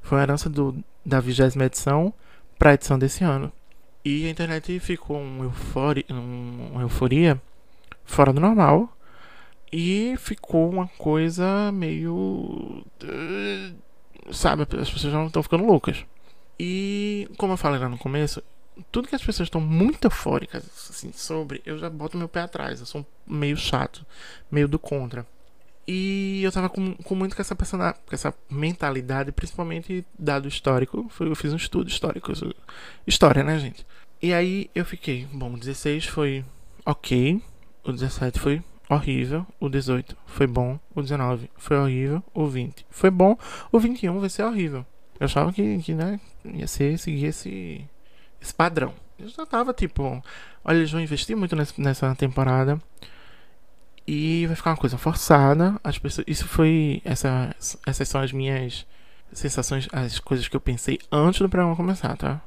[SPEAKER 2] Foi uma herança do, da vigésima edição para a edição desse ano. E a internet ficou um um, uma euforia fora do normal. E ficou uma coisa meio. eh, Sabe, as pessoas já estão ficando loucas. E como eu falei lá no começo, tudo que as pessoas estão muito eufóricas assim, sobre, eu já boto meu pé atrás. Eu sou meio chato, meio do contra. E eu tava com, com muito com essa persona, com essa mentalidade, principalmente dado histórico. Eu fiz um estudo histórico. História, né, gente? E aí eu fiquei, bom, o 16 foi ok, o 17 foi horrível, o 18 foi bom, o 19 foi horrível, o 20 foi bom, o 21 vai ser horrível. Eu achava que, que né, ia ser, seguir esse, esse padrão. Eu já tava tipo, olha, eles vão investir muito nessa temporada e vai ficar uma coisa forçada. As pessoas, isso foi essa, essas são as minhas sensações, as coisas que eu pensei antes do programa começar, tá?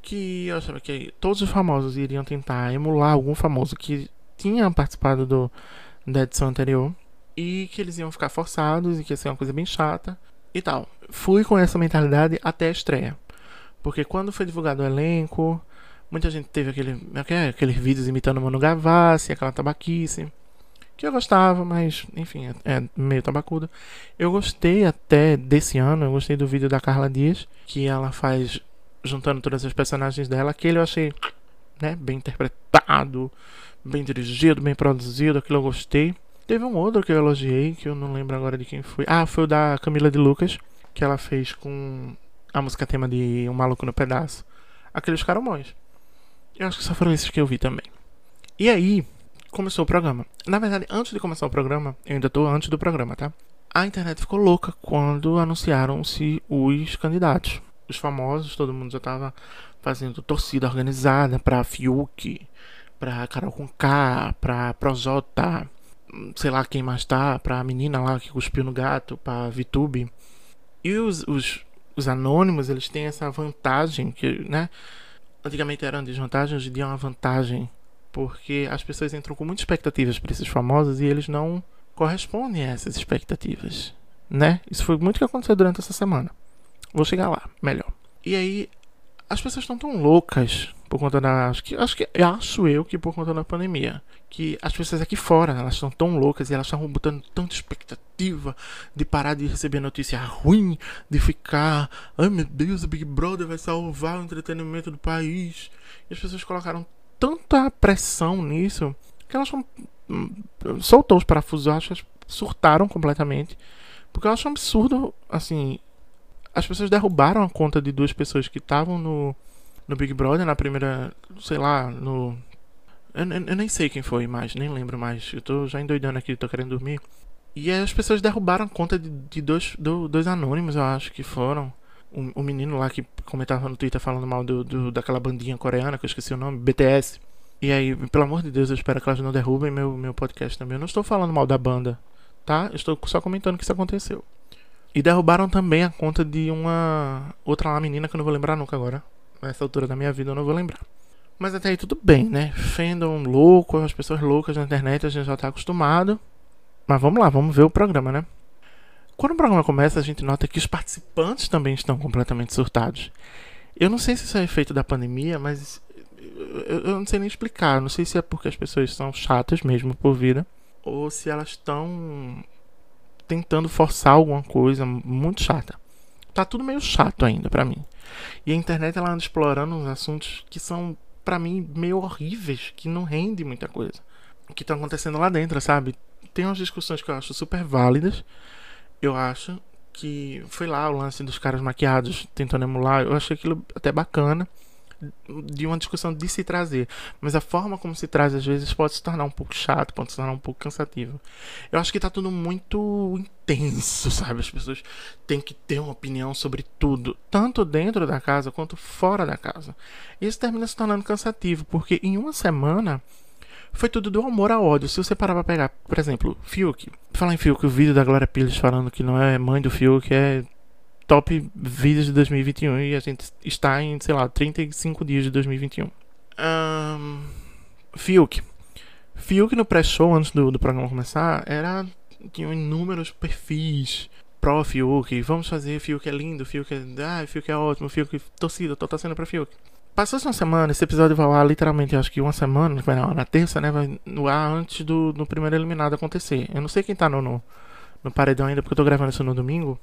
[SPEAKER 2] Que eu achava que todos os famosos iriam tentar emular algum famoso que tinha participado do da edição anterior e que eles iam ficar forçados e que ia ser uma coisa bem chata e tal. Fui com essa mentalidade até a estreia. Porque quando foi divulgado o elenco, muita gente teve aquele, aquele- aqueles vídeos imitando o Manu Gavassi, aquela tabaquice. Que eu gostava, mas enfim, é, é meio tabacudo. Eu gostei até desse ano, eu gostei do vídeo da Carla Dias, que ela faz juntando todas as personagens dela. Aquele eu achei, né, bem interpretado, bem dirigido, bem produzido, aquilo eu gostei. Teve um outro que eu elogiei, que eu não lembro agora de quem foi. Ah, foi o da Camila de Lucas, que ela fez com a música tema de Um Maluco no Pedaço. Aqueles caromões. Eu acho que só foram esses que eu vi também. E aí, começou o programa. Na verdade, antes de começar o programa, eu ainda tô antes do programa, tá? A internet ficou louca quando anunciaram-se os candidatos. Os famosos, todo mundo já tava fazendo torcida organizada pra Fiuk, pra Carol Conká, pra Projota, sei lá quem mais tá, pra menina lá que cuspiu no gato, pra Vitube. E os, os, os anônimos, eles têm essa vantagem que, né? Antigamente era uma desvantagem, hoje em dia é uma vantagem. Porque as pessoas entram com muitas expectativas para esses famosos e eles não correspondem a essas expectativas. Né? Isso foi muito que aconteceu durante essa semana. Vou chegar lá, melhor. E aí, as pessoas estão tão loucas por conta da. Acho que, acho que acho eu que por conta da pandemia. Que as pessoas aqui fora, elas estão tão loucas e elas estão botando tanta expectativa de parar de receber notícia ruim, de ficar. Ai meu Deus, o Big Brother vai salvar o entretenimento do país. E as pessoas colocaram tanta pressão nisso que elas são, soltou os parafusos, elas surtaram completamente. Porque eu acho um absurdo, assim, as pessoas derrubaram a conta de duas pessoas que estavam no, no Big Brother na primeira, sei lá, no eu, eu, eu, nem sei quem foi mais, nem lembro mais. Eu tô já endoidando aqui, tô querendo dormir. E as pessoas derrubaram conta de, de dois, do, dois anônimos, eu acho que foram. O, o menino lá que comentava no Twitter falando mal do, do, daquela bandinha coreana, que eu esqueci o nome, BTS. E aí, pelo amor de Deus, eu espero que elas não derrubem meu, meu podcast também. Eu não estou falando mal da banda, tá? Eu estou só comentando que isso aconteceu. E derrubaram também a conta de uma outra lá menina que eu não vou lembrar nunca agora. Nessa altura da minha vida eu não vou lembrar. Mas até aí tudo bem, né? Fandom louco, as pessoas loucas na internet, a gente já tá acostumado. Mas vamos lá, vamos ver o programa, né? Quando o programa começa, a gente nota que os participantes também estão completamente surtados. Eu não sei se isso é efeito da pandemia, mas eu, não sei nem explicar. Não sei se é porque as pessoas são chatas mesmo por vida, ou se elas estão tentando forçar alguma coisa muito chata. Tá tudo meio chato ainda para mim. E a internet ela anda explorando uns assuntos que são para mim meio horríveis, que não rende muita coisa. O que tá acontecendo lá dentro, sabe? Tem umas discussões que eu acho super válidas. Eu acho que foi lá o lance dos caras maquiados tentando emular. Eu achei aquilo até bacana de uma discussão de se trazer, mas a forma como se traz às vezes pode se tornar um pouco chato, pode se tornar um pouco cansativo. Eu acho que tá tudo muito intenso, sabe? As pessoas têm que ter uma opinião sobre tudo, tanto dentro da casa quanto fora da casa. E isso termina se tornando cansativo, porque em uma semana foi tudo do amor ao ódio. Se você parar pra pegar, por exemplo, Fiuk. Falar em Fiuk, o vídeo da Glória Pires falando que não é mãe do Fiuk é top vídeos de 2021 e a gente está em, sei lá, 35 dias de 2021. Um, Fiuk. Fiuk no pré-show, antes do, do programa começar, era. Tinham inúmeros perfis pró Fiuk. Vamos fazer, Fiuk é lindo, Fiuk é. Ah, Fiuk é ótimo, Fiuk. Torcida, tô torcendo pra Fiuk. Passou-se uma semana, esse episódio vai lá literalmente, acho que uma semana, vai na, na terça, né? Vai no ar antes do, do primeiro eliminado acontecer. Eu não sei quem tá no, no, no paredão ainda, porque eu tô gravando isso no domingo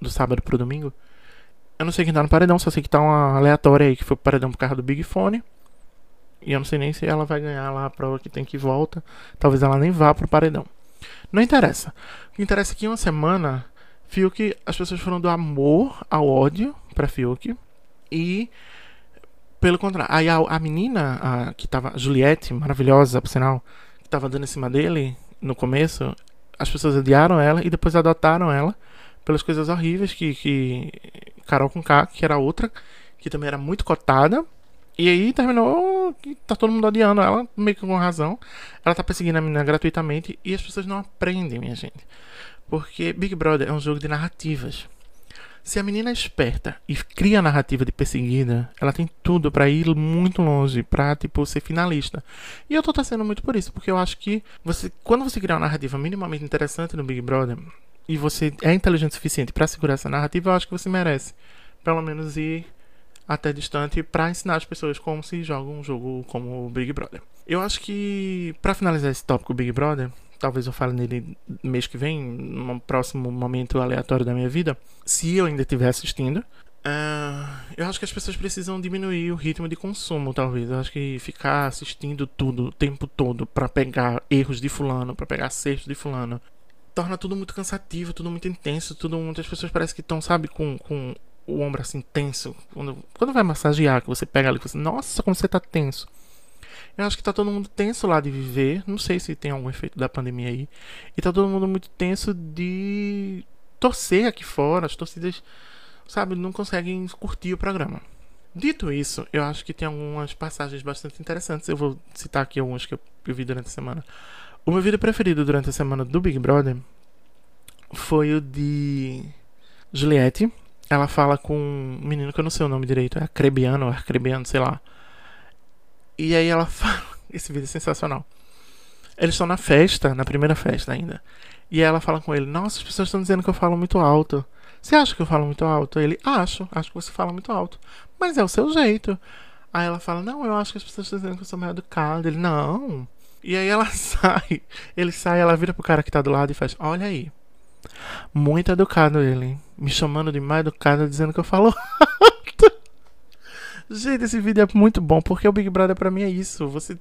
[SPEAKER 2] do sábado pro domingo. Eu não sei quem tá no paredão, só sei que tá uma aleatória aí que foi pro paredão por causa do Big Fone. E eu não sei nem se ela vai ganhar lá a prova que tem que volta. Talvez ela nem vá pro paredão. Não interessa. O que interessa é que em uma semana, Fiuk, as pessoas foram do amor ao ódio pra Fiuk. E, pelo contrário, aí a, a menina, a, que tava, Juliette, maravilhosa, por sinal, que tava dando em cima dele no começo, as pessoas odiaram ela e depois adotaram ela pelas coisas horríveis que, que Carol com K, que era outra, que também era muito cotada. E aí terminou que tá todo mundo odiando ela, meio que com razão. Ela tá perseguindo a menina gratuitamente e as pessoas não aprendem, minha gente. Porque Big Brother é um jogo de narrativas. Se a menina é esperta e cria a narrativa de perseguida, ela tem tudo para ir muito longe, pra, tipo, ser finalista. E eu tô torcendo muito por isso, porque eu acho que você, quando você criar uma narrativa minimamente interessante no Big Brother, e você é inteligente o suficiente para segurar essa narrativa, eu acho que você merece, pelo menos, ir até distante para ensinar as pessoas como se joga um jogo como o Big Brother. Eu acho que, para finalizar esse tópico Big Brother, talvez eu fale nele mês que vem, num próximo momento aleatório da minha vida, se eu ainda estiver assistindo. Ah, eu acho que as pessoas precisam diminuir o ritmo de consumo, talvez. Eu acho que ficar assistindo tudo o tempo todo pra pegar erros de fulano, pra pegar acertos de fulano, torna tudo muito cansativo, tudo muito intenso, tudo muitas pessoas parecem que estão, sabe, com, com o ombro assim tenso. Quando, quando vai massagear, que você pega ali você, nossa, como você tá tenso. Eu acho que tá todo mundo tenso lá de viver. Não sei se tem algum efeito da pandemia aí. E tá todo mundo muito tenso de torcer aqui fora. As torcidas, sabe, não conseguem curtir o programa. Dito isso, eu acho que tem algumas passagens bastante interessantes. Eu vou citar aqui algumas que eu vi durante a semana. O meu vídeo preferido durante a semana do Big Brother foi o de Juliette. Ela fala com um menino que eu não sei o nome direito, é Acrebiano ou Arcrebiano, sei lá. E aí ela fala. Esse vídeo é sensacional. Eles estão na festa, na primeira festa ainda. E ela fala com ele: Nossa, as pessoas estão dizendo que eu falo muito alto. Você acha que eu falo muito alto? Ele: Acho, acho que você fala muito alto. Mas é o seu jeito. Aí ela fala: Não, eu acho que as pessoas estão dizendo que eu sou mal educado. Ele: Não. E aí ela sai. Ele sai, ela vira pro cara que tá do lado e faz: Olha aí. Muito educado ele. Me chamando de mal educado, dizendo que eu falo. Gente, esse vídeo é muito bom, porque o Big Brother pra mim é isso. Você.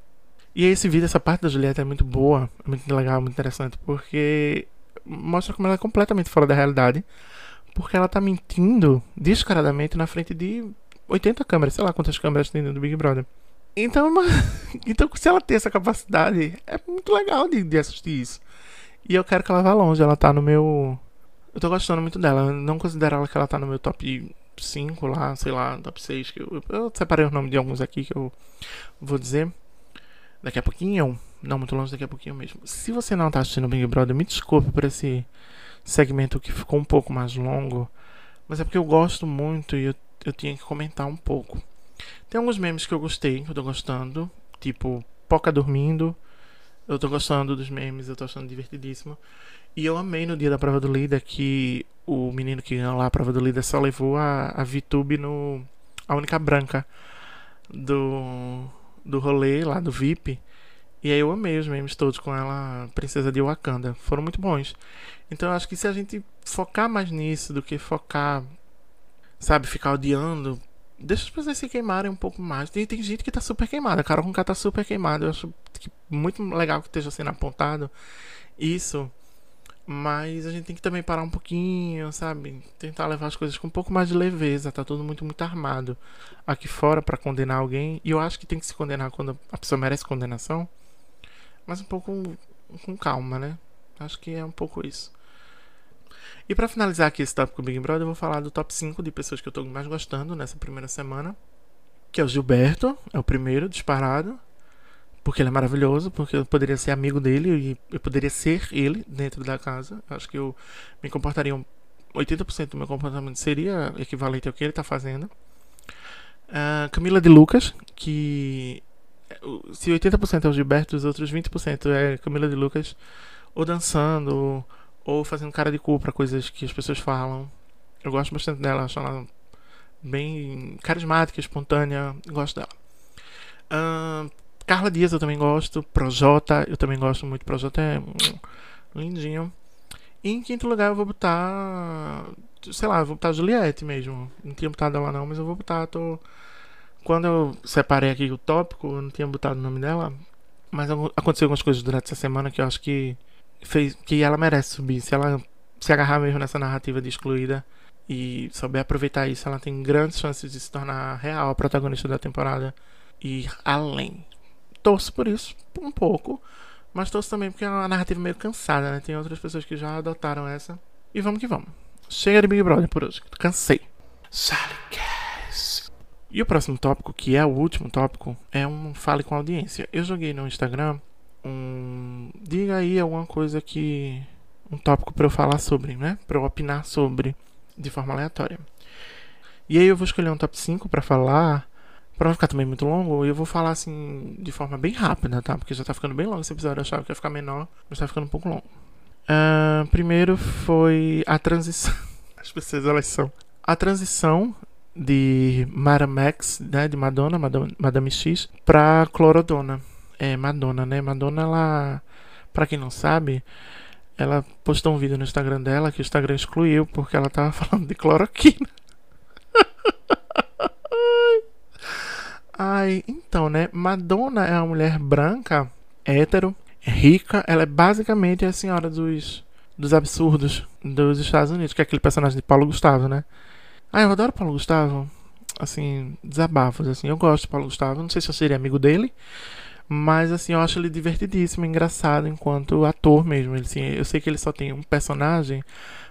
[SPEAKER 2] E esse vídeo, essa parte da Julieta é muito boa, é muito legal, muito interessante, porque mostra como ela é completamente fora da realidade. Porque ela tá mentindo descaradamente na frente de 80 câmeras, sei lá quantas câmeras tem no Big Brother. Então, então, se ela tem essa capacidade, é muito legal de, de assistir isso. E eu quero que ela vá longe, ela tá no meu. Eu tô gostando muito dela. Eu não considero ela que ela tá no meu top 5 lá, sei lá, top 6. Que eu, eu separei o nome de alguns aqui que eu vou dizer daqui a pouquinho. Não, muito longe daqui a pouquinho mesmo. Se você não tá assistindo Big Brother, me desculpe por esse segmento que ficou um pouco mais longo. Mas é porque eu gosto muito e eu, eu tinha que comentar um pouco. Tem alguns memes que eu gostei, que eu tô gostando. Tipo, Poca dormindo. Eu tô gostando dos memes, eu tô achando divertidíssimo. E eu amei no dia da prova do líder que o menino que ganhou lá a prova do líder só levou a, a VTube no. a única branca do, do rolê lá do VIP. E aí eu amei os memes todos com ela, Princesa de Wakanda. Foram muito bons. Então eu acho que se a gente focar mais nisso do que focar, sabe, ficar odiando, deixa as pessoas se queimarem um pouco mais. Tem, tem gente que tá super queimada. A Carol Conká tá super queimada. Eu acho que muito legal que esteja sendo apontado isso. Mas a gente tem que também parar um pouquinho, sabe? Tentar levar as coisas com um pouco mais de leveza. Tá tudo muito, muito armado aqui fora para condenar alguém. E eu acho que tem que se condenar quando a pessoa merece condenação. Mas um pouco com calma, né? Acho que é um pouco isso. E para finalizar aqui esse tópico Big Brother, eu vou falar do top 5 de pessoas que eu tô mais gostando nessa primeira semana. Que é o Gilberto, é o primeiro disparado. Porque ele é maravilhoso, porque eu poderia ser amigo dele e eu poderia ser ele dentro da casa. Acho que eu me comportaria. 80% do meu comportamento seria equivalente ao que ele está fazendo. Uh, Camila de Lucas, que. Se 80% é o Gilberto, os outros 20% é Camila de Lucas, ou dançando, ou fazendo cara de cu para coisas que as pessoas falam. Eu gosto bastante dela, acho ela bem carismática, espontânea, gosto dela. Uh, Carla Dias eu também gosto, Projota eu também gosto muito, Projota é lindinho. E em quinto lugar eu vou botar, sei lá, eu vou botar Juliette mesmo. Não tinha botado ela não, mas eu vou botar, tô... Quando eu separei aqui o tópico, eu não tinha botado o nome dela, mas aconteceu algumas coisas durante essa semana que eu acho que fez que ela merece subir. Se ela se agarrar mesmo nessa narrativa de excluída e souber aproveitar isso, ela tem grandes chances de se tornar real a protagonista da temporada e ir além. Torço por isso, um pouco, mas torço também porque é uma narrativa meio cansada, né? Tem outras pessoas que já adotaram essa. E vamos que vamos. Chega de Big Brother por hoje. Cansei. E o próximo tópico, que é o último tópico, é um fale com a audiência. Eu joguei no Instagram um. Diga aí alguma coisa que. Um tópico para eu falar sobre, né? Para eu opinar sobre de forma aleatória. E aí eu vou escolher um top 5 para falar. Pra não ficar também muito longo, eu vou falar assim de forma bem rápida, tá? Porque já tá ficando bem longo esse episódio. Eu achava que ia ficar menor, mas tá ficando um pouco longo. Uh, primeiro foi a transição. As pessoas elas são. A transição de Maramax, né? De Madonna, Madame, Madame X, pra Clorodona é Madonna, né? Madonna, ela, para quem não sabe, ela postou um vídeo no Instagram dela que o Instagram excluiu porque ela tava falando de cloroquina. Ai, então, né? Madonna é uma mulher branca, hétero, rica. Ela é basicamente a senhora dos, dos absurdos dos Estados Unidos, que é aquele personagem de Paulo Gustavo, né? Ai, eu adoro Paulo Gustavo. Assim, desabafos, assim. Eu gosto de Paulo Gustavo. Não sei se eu seria amigo dele, mas, assim, eu acho ele divertidíssimo, engraçado enquanto ator mesmo. Ele, assim, eu sei que ele só tem um personagem,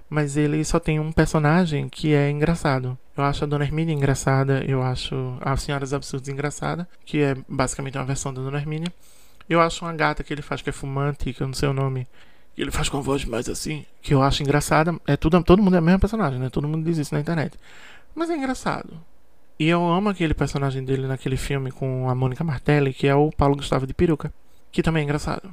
[SPEAKER 2] mas ele só tem um personagem que é engraçado. Eu acho a Dona Hermínia engraçada, eu acho a Senhora dos Absurdos engraçada, que é basicamente uma versão da Dona Hermínia. Eu acho uma gata que ele faz que é fumante, que eu não sei o nome, que ele faz com a voz mais assim, que eu acho engraçada. É tudo, todo mundo é o mesmo personagem, né? Todo mundo diz isso na internet. Mas é engraçado. E eu amo aquele personagem dele naquele filme com a Mônica Martelli, que é o Paulo Gustavo de peruca, que também é engraçado.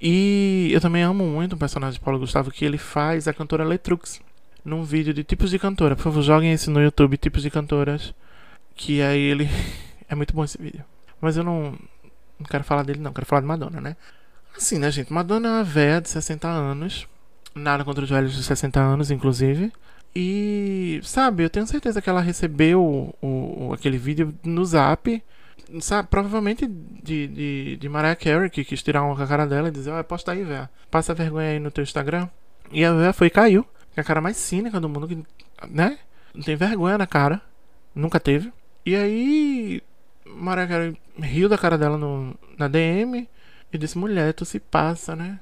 [SPEAKER 2] E eu também amo muito o personagem de Paulo Gustavo que ele faz a cantora Letrux num vídeo de tipos de cantora. Por favor, joguem esse no YouTube, tipos de cantoras. Que aí ele. é muito bom esse vídeo. Mas eu não. Não quero falar dele, não. Quero falar de Madonna, né? Assim, né, gente? Madonna é uma véia de 60 anos. Nada contra os velhos de 60 anos, inclusive. E, sabe, eu tenho certeza que ela recebeu o, o aquele vídeo no zap sabe, provavelmente de, de, de Mariah Carey, que quis tirar uma com a cara dela e dizer, ó, posta aí, véia. Passa vergonha aí no teu Instagram. E a véia foi e caiu. Que é a cara mais cínica do mundo, que, né? Não tem vergonha na cara. Nunca teve. E aí, Mariah Carey riu da cara dela no, na DM e disse, mulher, tu se passa, né?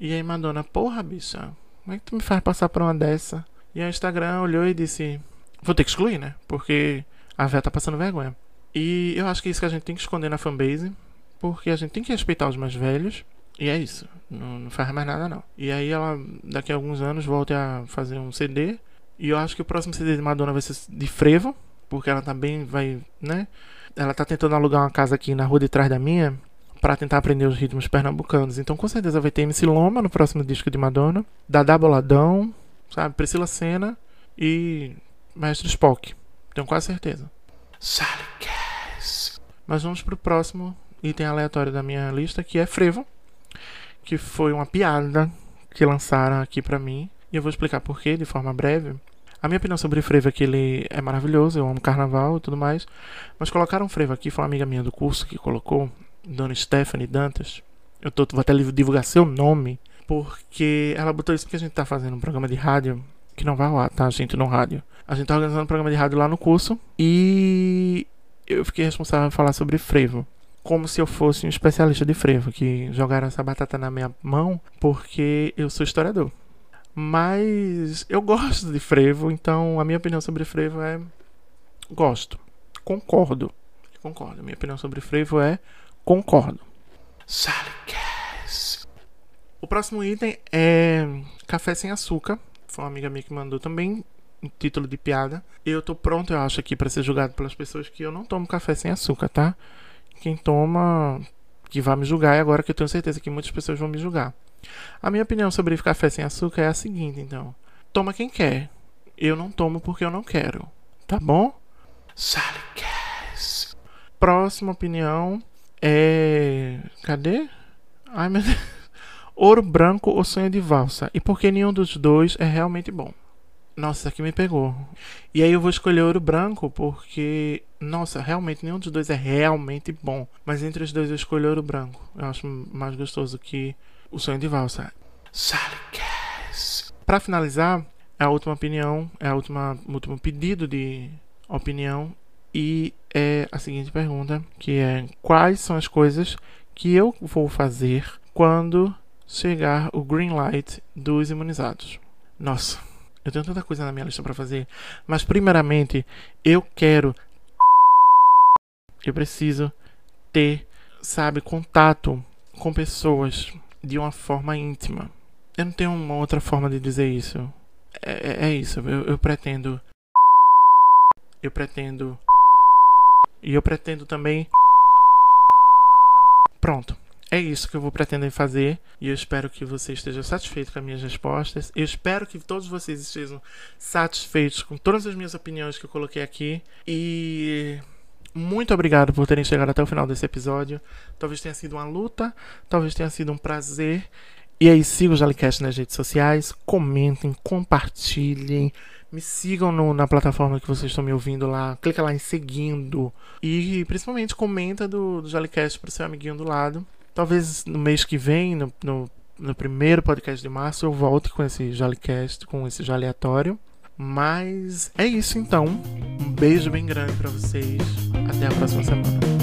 [SPEAKER 2] E aí Madonna, porra, bicha, como é que tu me faz passar por uma dessa? E o Instagram olhou e disse, vou ter que excluir, né? Porque a véia tá passando vergonha. E eu acho que é isso que a gente tem que esconder na fanbase, porque a gente tem que respeitar os mais velhos. E é isso. Não, não faz mais nada, não. E aí ela, daqui a alguns anos, volta a fazer um CD. E eu acho que o próximo CD de Madonna vai ser de frevo, porque ela também vai, né? Ela tá tentando alugar uma casa aqui na rua de trás da minha para tentar aprender os ritmos pernambucanos. Então, com certeza vai ter MC Loma no próximo disco de Madonna, Dada Boladão, sabe? Priscila Senna e Mestre Spock. Tenho quase certeza. Sally mas vamos pro próximo item aleatório da minha lista, que é frevo, que foi uma piada que lançaram aqui pra mim. E eu vou explicar porquê de forma breve. A minha opinião sobre frevo é que ele é maravilhoso, eu amo carnaval e tudo mais. Mas colocaram frevo aqui, foi uma amiga minha do curso que colocou, Dona Stephanie Dantas. Eu tô, vou até divulgar seu nome, porque ela botou isso porque a gente tá fazendo um programa de rádio que não vai lá, tá, gente, no rádio. A gente tá organizando um programa de rádio lá no curso e eu fiquei responsável por falar sobre frevo. Como se eu fosse um especialista de frevo, que jogaram essa batata na minha mão porque eu sou historiador. Mas eu gosto de frevo, então a minha opinião sobre frevo é. Gosto. Concordo. Concordo. Minha opinião sobre frevo é. Concordo. Salicast. O próximo item é café sem açúcar. Foi uma amiga minha que mandou também título de piada. Eu tô pronto, eu acho, aqui para ser julgado pelas pessoas que eu não tomo café sem açúcar, tá? Quem toma, que vai me julgar, e agora que eu tenho certeza que muitas pessoas vão me julgar. A minha opinião sobre café sem açúcar é a seguinte, então. Toma quem quer. Eu não tomo porque eu não quero. Tá bom? Salicast. Próxima opinião é. Cadê? Ai meu Deus. Ouro branco ou sonho de valsa? E porque nenhum dos dois é realmente bom. Nossa, aqui me pegou. E aí eu vou escolher ouro branco porque, nossa, realmente nenhum dos dois é realmente bom. Mas entre os dois eu escolho ouro branco. Eu acho mais gostoso que o sonho de valsa. Para finalizar, é a última opinião, é a última, o último pedido de opinião e é a seguinte pergunta, que é quais são as coisas que eu vou fazer quando chegar o green light dos imunizados? Nossa, eu tenho tanta coisa na minha lista para fazer. Mas, primeiramente, eu quero. Eu preciso ter, sabe, contato com pessoas de uma forma íntima. Eu não tenho uma outra forma de dizer isso. É, é, é isso. Eu, eu pretendo. Eu pretendo. E eu pretendo também. Pronto. É isso que eu vou pretender fazer e eu espero que você esteja satisfeito com as minhas respostas. Eu espero que todos vocês estejam satisfeitos com todas as minhas opiniões que eu coloquei aqui e muito obrigado por terem chegado até o final desse episódio. Talvez tenha sido uma luta, talvez tenha sido um prazer. E aí, sigam o Jalicast nas redes sociais, comentem, compartilhem, Me sigam no, na plataforma que vocês estão me ouvindo lá. Clica lá em seguindo. E principalmente comenta do, do Jollycast pro seu amiguinho do lado. Talvez no mês que vem, no, no, no primeiro podcast de março, eu volte com esse Jollycast, com esse aleatório. Mas é isso então. Um beijo bem grande para vocês. Até a próxima semana.